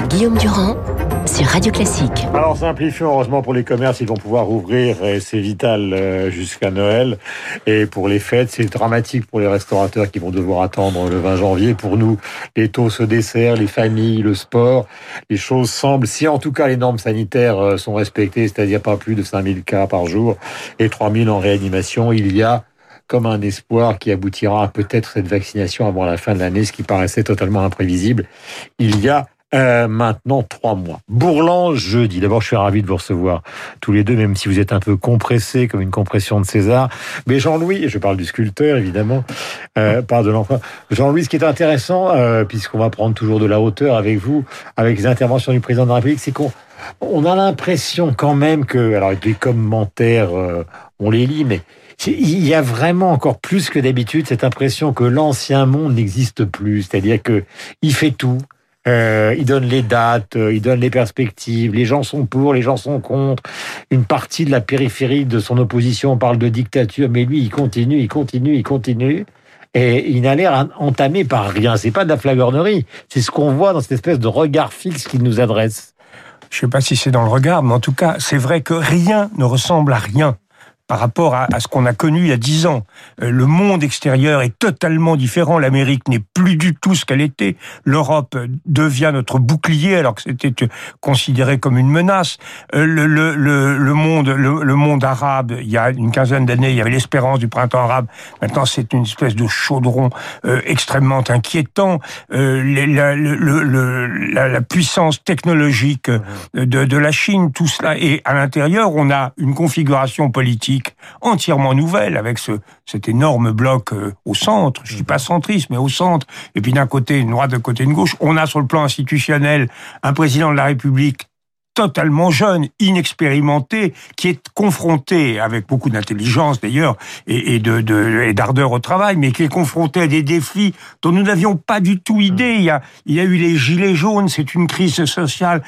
Guillaume Durand sur Radio Classique. Alors simplifions, heureusement pour les commerces, ils vont pouvoir ouvrir et c'est vital euh, jusqu'à Noël. Et pour les fêtes, c'est dramatique pour les restaurateurs qui vont devoir attendre le 20 janvier. Pour nous, les taux se desserrent, les familles, le sport, les choses semblent, si en tout cas les normes sanitaires euh, sont respectées, c'est-à-dire pas plus de 5000 cas par jour et 3000 en réanimation, il y a comme un espoir qui aboutira à peut-être cette vaccination avant la fin de l'année, ce qui paraissait totalement imprévisible il y a euh, maintenant trois mois. Bourlan, jeudi. D'abord, je suis ravi de vous recevoir tous les deux, même si vous êtes un peu compressés, comme une compression de César. Mais Jean-Louis, je parle du sculpteur, évidemment, euh, parle de l'empereur. Jean-Louis, ce qui est intéressant, euh, puisqu'on va prendre toujours de la hauteur avec vous, avec les interventions du président de la République, c'est qu'on on a l'impression quand même que, alors les commentaires, euh, on les lit, mais il y a vraiment encore plus que d'habitude cette impression que l'ancien monde n'existe plus. C'est-à-dire que il fait tout. Euh, il donne les dates, euh, il donne les perspectives, les gens sont pour, les gens sont contre. Une partie de la périphérie de son opposition parle de dictature, mais lui, il continue, il continue, il continue. Et il n'a l'air entamé par rien. C'est pas de la flagornerie. C'est ce qu'on voit dans cette espèce de regard fixe qu'il nous adresse. Je sais pas si c'est dans le regard, mais en tout cas, c'est vrai que rien ne ressemble à rien par rapport à, ce qu'on a connu il y a dix ans. Euh, le monde extérieur est totalement différent. L'Amérique n'est plus du tout ce qu'elle était. L'Europe devient notre bouclier alors que c'était euh, considéré comme une menace. Euh, le, monde, le, monde arabe, il y a une quinzaine d'années, il y avait l'espérance du printemps arabe. Maintenant, c'est une espèce de chaudron extrêmement inquiétant. la, puissance technologique de la Chine, tout cela. Et à l'intérieur, on a une configuration politique entièrement nouvelle, avec ce, cet énorme bloc euh, au centre, je dis pas centriste, mais au centre, et puis d'un côté une droite, d'un côté une gauche. On a sur le plan institutionnel un président de la République totalement jeune, inexpérimenté, qui est confronté avec beaucoup d'intelligence d'ailleurs et, et de, de d'ardeur au travail, mais qui est confronté à des défis dont nous n'avions pas du tout idée. Il y a, il y a eu les gilets jaunes, c'est une crise sociale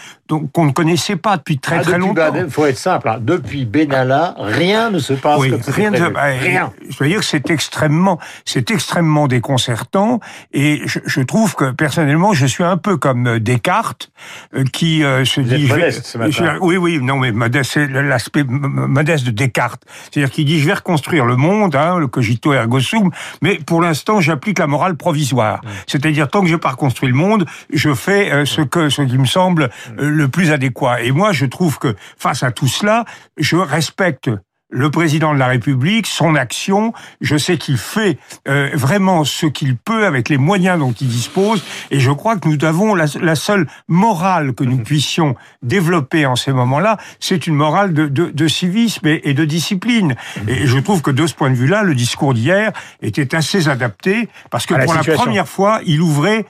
qu'on ne connaissait pas depuis très ah, très longtemps. Il faut être simple. Hein. Depuis Benalla, rien ne se passe oui, comme rien, ne, bah, rien. Je veux dire que c'est extrêmement, c'est extrêmement déconcertant. Et je, je, trouve que personnellement, je suis un peu comme Descartes, euh, qui euh, se dit oui, oui, non, mais modeste, c'est l'aspect modeste de Descartes. C'est-à-dire qu'il dit, je vais reconstruire le monde, hein, le cogito ergo sum, mais pour l'instant, j'applique la morale provisoire. C'est-à-dire, tant que je n'ai pas reconstruit le monde, je fais euh, ce que, ce qui me semble euh, le plus adéquat. Et moi, je trouve que face à tout cela, je respecte le président de la République, son action. Je sais qu'il fait euh, vraiment ce qu'il peut avec les moyens dont il dispose, et je crois que nous avons la, seule morale que nous mhm. puissions développer en ces moments-là, c'est une morale de, de, de civisme et, de discipline. Mhm. Et je trouve que de ce point de vue-là, le discours d'hier était assez adapté parce que pour la première fois, il ouvrait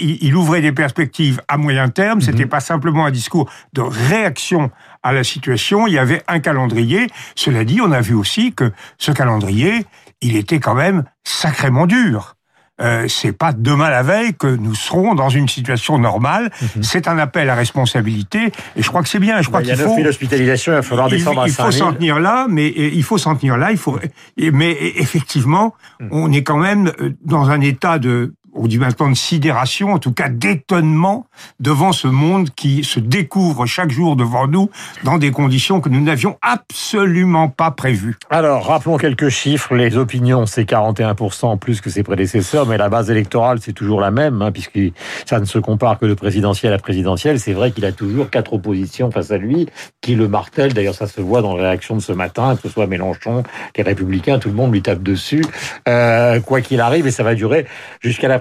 il ouvrait des perspectives à moyen terme. C'était mhm. pas simplement un discours de réaction à la situation. Il y avait un calendrier. Cela dit, on a vu aussi que ce calendrier, il était quand même sacrément dur. Euh, c'est pas demain la veille que nous serons dans une situation normale. Mhm. C'est un appel à responsabilité et je crois que c'est bien. Je crois qu'il faut. Il l'hospitalisation, il va falloir descendre il, il faut s'en tenir là, mais il faut s'en tenir là. Il faut. Mais effectivement, mhm. on est quand même euh, dans un état de on dit maintenant de sidération, en tout cas d'étonnement devant ce monde qui se découvre chaque jour devant nous dans des conditions que nous n'avions absolument pas prévues. Alors, rappelons quelques chiffres. Les opinions, c'est 41% plus que ses prédécesseurs, mais la base électorale, c'est toujours la même, hein, puisque ça ne se compare que de présidentiel à présidentiel. C'est vrai qu'il a toujours quatre oppositions face à lui, qui le martèlent. D'ailleurs, ça se voit dans la réaction de ce matin, que ce soit Mélenchon, les Républicains, tout le monde lui tape dessus, euh, quoi qu'il arrive, et ça va durer jusqu'à la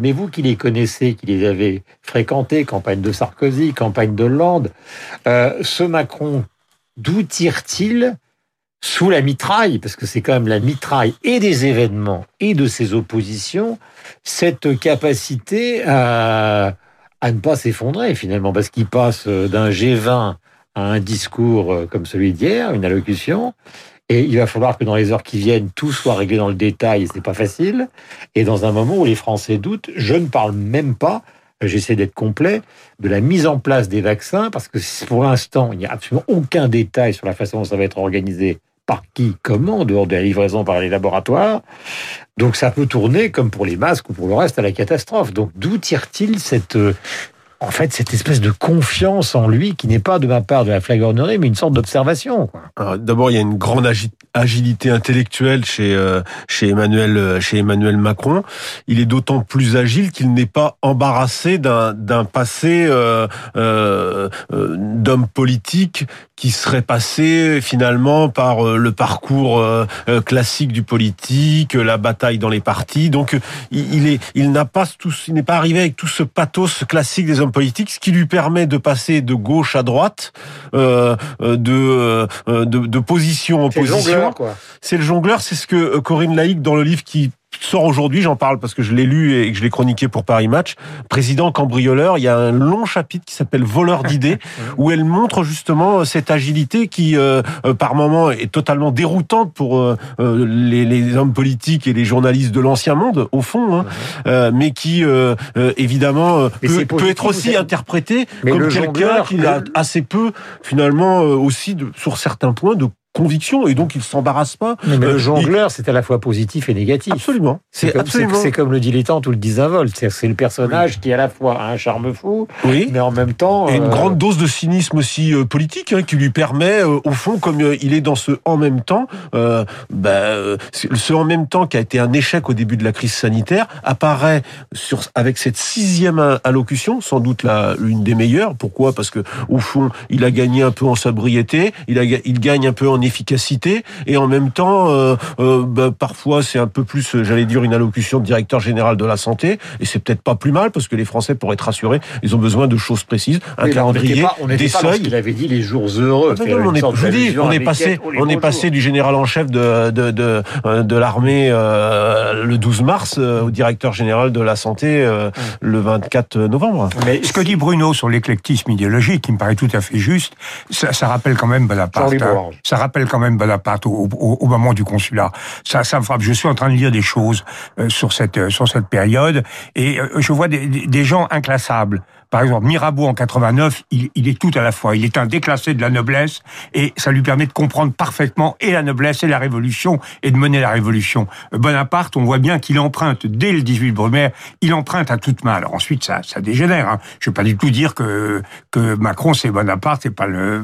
Mais vous qui les connaissez, qui les avez fréquentés, campagne de Sarkozy, campagne de Hollande, euh, ce Macron, d'où tire-t-il sous la mitraille, parce que c'est quand même la mitraille et des événements et de ses oppositions, cette capacité à, à ne pas s'effondrer finalement, parce qu'il passe d'un G20 à un discours comme celui d'hier, une allocution, et il va falloir que dans les heures qui viennent, tout soit réglé dans le détail, c'est pas facile. Et dans un moment où les Français doutent, je ne parle même pas, j'essaie d'être complet, de la mise en place des vaccins, parce que pour l'instant, il n'y a absolument aucun détail sur la façon dont ça va être organisé, par qui, comment, en dehors de la livraison par les laboratoires. Donc ça peut tourner, comme pour les masques ou pour le reste, à la catastrophe. Donc d'où tire-t-il cette en fait, cette espèce de confiance en lui qui n'est pas de ma part de la flagornerie, mais une sorte d'observation. D'abord, il y a une grande agilité intellectuelle chez euh, euh, chez Emmanuel Macron. Il est d'autant plus agile qu'il n'est pas embarrassé d'un passé euh, d'homme politique qui serait passé finalement par le parcours classique du politique, la bataille dans les partis. Donc, il pas il n'est pas arrivé avec tout ce pathos classique des hommes politique, ce qui lui permet de passer de gauche à droite, euh, euh de, euh, de, de position en position. C'est le jongleur, c'est ce que Corinne Laïc dans le livre qui sort aujourd'hui, j'en parle parce que je l'ai lu et que je l'ai chroniqué pour Paris Match. Président cambrioleur, il y a un long chapitre qui s'appelle Voleur d'idées où elle montre justement cette agilité qui, euh, euh, par moment, est totalement déroutante pour euh, les, les, hommes politiques et les journalistes de l'ancien monde, au fond, hein, mais qui évidemment peut, peut, être aussi interprété comme quelqu'un qui a assez peu, finalement, aussi de, sur certains points de conviction et donc il s'embarrasse pas. Mais, le euh, jongleur, c'est à la fois positif et négatif. Absolument. C'est comme, comme le dilettante ou le disinvolte. C'est le personnage qui à la fois a un charme fou, oui. mais en même temps... Et une euh, grande dose de cynisme aussi euh, politique hein, qui lui permet, au fond, comme il est dans ce en même temps, bah, ce en même temps qui a été un échec au début de la crise sanitaire, apparaît sur, avec cette sixième allocution, sans doute la, une des meilleures. Pourquoi? Parce que au fond, il a gagné un peu en sobriété, il, a, il gagne un peu en efficacité et en même temps, euh, euh, bah, parfois c'est un peu plus, j'allais dire, une allocution de directeur général de la santé et c'est peut-être pas plus mal parce que les Français, pour être rassurés, ils ont besoin de choses précises, un calendrier, on des seuils. Il avait dit les jours heureux. Ah, on est, je dis, on est passé, on est passé du général en chef de de de, de l'armée euh, le 12 mars au directeur général de la santé le 24 novembre. Mais ce que dit Bruno sur l'éclectisme idéologique, qui me paraît tout à fait juste, ça, ça rappelle quand même Bonaparte. Hein. Ça rappelle quand même Bonaparte au, au, moment du consulat. Ça, ça me frappe. Je suis en train de lire des choses euh, sur cette euh, sur cette période et euh, je vois des, des gens inclassables. Par exemple, Mirabeau en 89, il, il, est tout à la fois. Il est un déclassé de la noblesse et ça lui permet de comprendre parfaitement et la noblesse et la révolution et de mener la révolution. Bonaparte, on voit bien qu'il emprunte dès le 18 Brumaire, il emprunte à toute main. Alors ensuite, ça, ça dégénère. Hein. Je ne veux pas du tout dire que que Macron c'est Bonaparte, c'est pas le.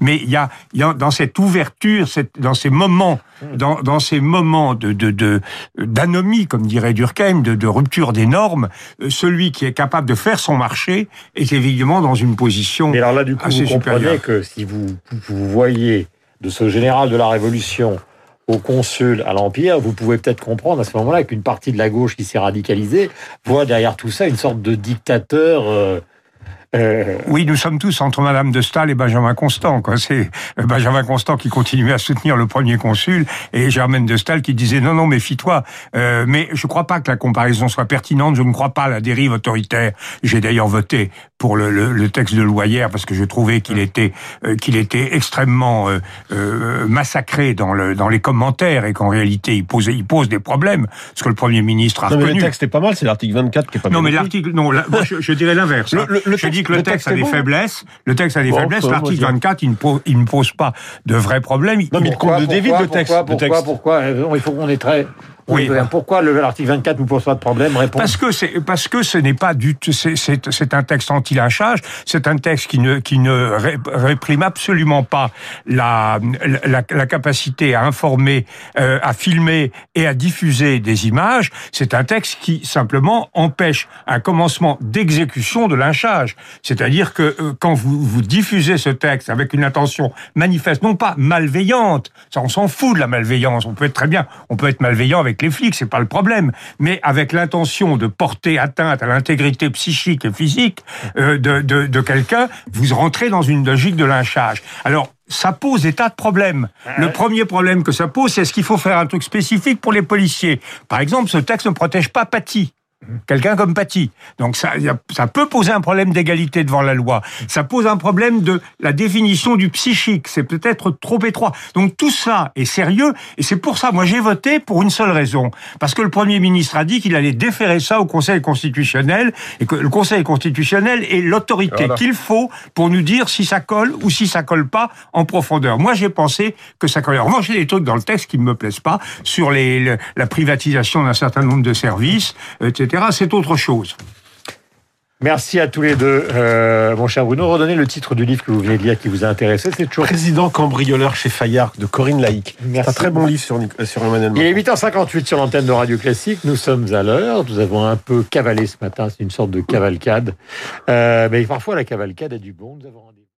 mais il y a, y a dans cette ouverture, cette, dans ces moments dans, dans ces moments de, de, d'anomie, comme dirait Durkheim, de, de rupture des normes, euh, celui qui est capable de faire son marché est évidemment dans une position. Mais alors là, du coup, vous comprenez que si vous, vous voyez de ce général de la Révolution au consul à l'Empire, vous pouvez peut-être comprendre à ce moment-là qu'une partie de la gauche qui s'est radicalisée voit derrière tout ça une sorte de dictateur. Euh, euh, oui, nous sommes tous entre Madame de Staël et Benjamin Constant. C'est Benjamin Constant qui continuait à soutenir le premier consul et Germaine de Staël qui disait non, non, méfie-toi. Euh, mais je ne crois pas que la comparaison soit pertinente. Je ne crois pas à la dérive autoritaire. J'ai d'ailleurs voté pour le, le, texte de Loyer parce que je trouvais qu'il était euh, qu'il était extrêmement massacré dans le dans les commentaires et qu'en réalité il posait il pose des problèmes. Ce que le premier ministre a non, reconnu. Mais le texte est pas mal. C'est l'article 24 qui est pas. Non, mais l'article non. je, dirais l'inverse. Hein. Dis que le, texte, a des faiblesses. Le texte a des faiblesses. L'article 24, il ne, pose, il ne pose pas de vrais problèmes. Non, mais il compte de David, le texte. Pourquoi, pourquoi, pourquoi Il faut qu'on ait très oui. Pourquoi l'article 24 ne pose pas de problème? Réponse. Parce que c'est parce que ce n'est pas du c'est un texte anti-lynchage, c'est un texte qui ne qui ne réprime absolument pas la la, la capacité à informer, euh, à filmer et à diffuser des images. C'est un texte qui simplement empêche un commencement d'exécution de lynchage. C'est-à-dire que euh, quand vous vous diffusez ce texte avec une intention manifeste, non pas malveillante, ça on s'en fout de la malveillance. On peut être très bien, on peut être malveillant avec les flics, c'est pas le problème, mais avec l'intention de porter atteinte à l'intégrité psychique et physique euh, de, de, de quelqu'un, vous rentrez dans une logique de lynchage. Alors, ça pose des tas de problèmes. Le premier problème que ça pose, c'est est-ce qu'il faut faire un truc spécifique pour les policiers? Par exemple, ce texte ne protège pas Paty quelqu'un comme Paty. Donc ça, ça peut poser un problème d'égalité devant la loi. Ça pose un problème de la définition du psychique. C'est peut-être trop étroit. Donc tout ça est sérieux et c'est pour ça, moi j'ai voté pour une seule raison. Parce que le Premier ministre a dit qu'il allait déférer ça au Conseil constitutionnel et que le Conseil constitutionnel est l'autorité qu'il faut pour nous dire si ça colle ou si ça colle pas en profondeur. Moi j'ai pensé que ça colle. En revanche, a des trucs dans le texte qui ne me plaisent pas sur les, la privatisation d'un certain nombre de services, etc c'est autre chose. Merci à tous les deux. Euh, mon cher Bruno, redonnez le titre du livre que vous venez de lire qui vous a intéressé. C'est toujours Président cambrioleur chez Fayard de Corinne Laïc. C'est un très bon livre sur, sur Emmanuel Macron. Il est 8h58 sur l'antenne de Radio Classique. Nous sommes à l'heure. Nous avons un peu cavalé ce matin. C'est une sorte de cavalcade. Euh, mais parfois, la cavalcade a du bon. Nous avons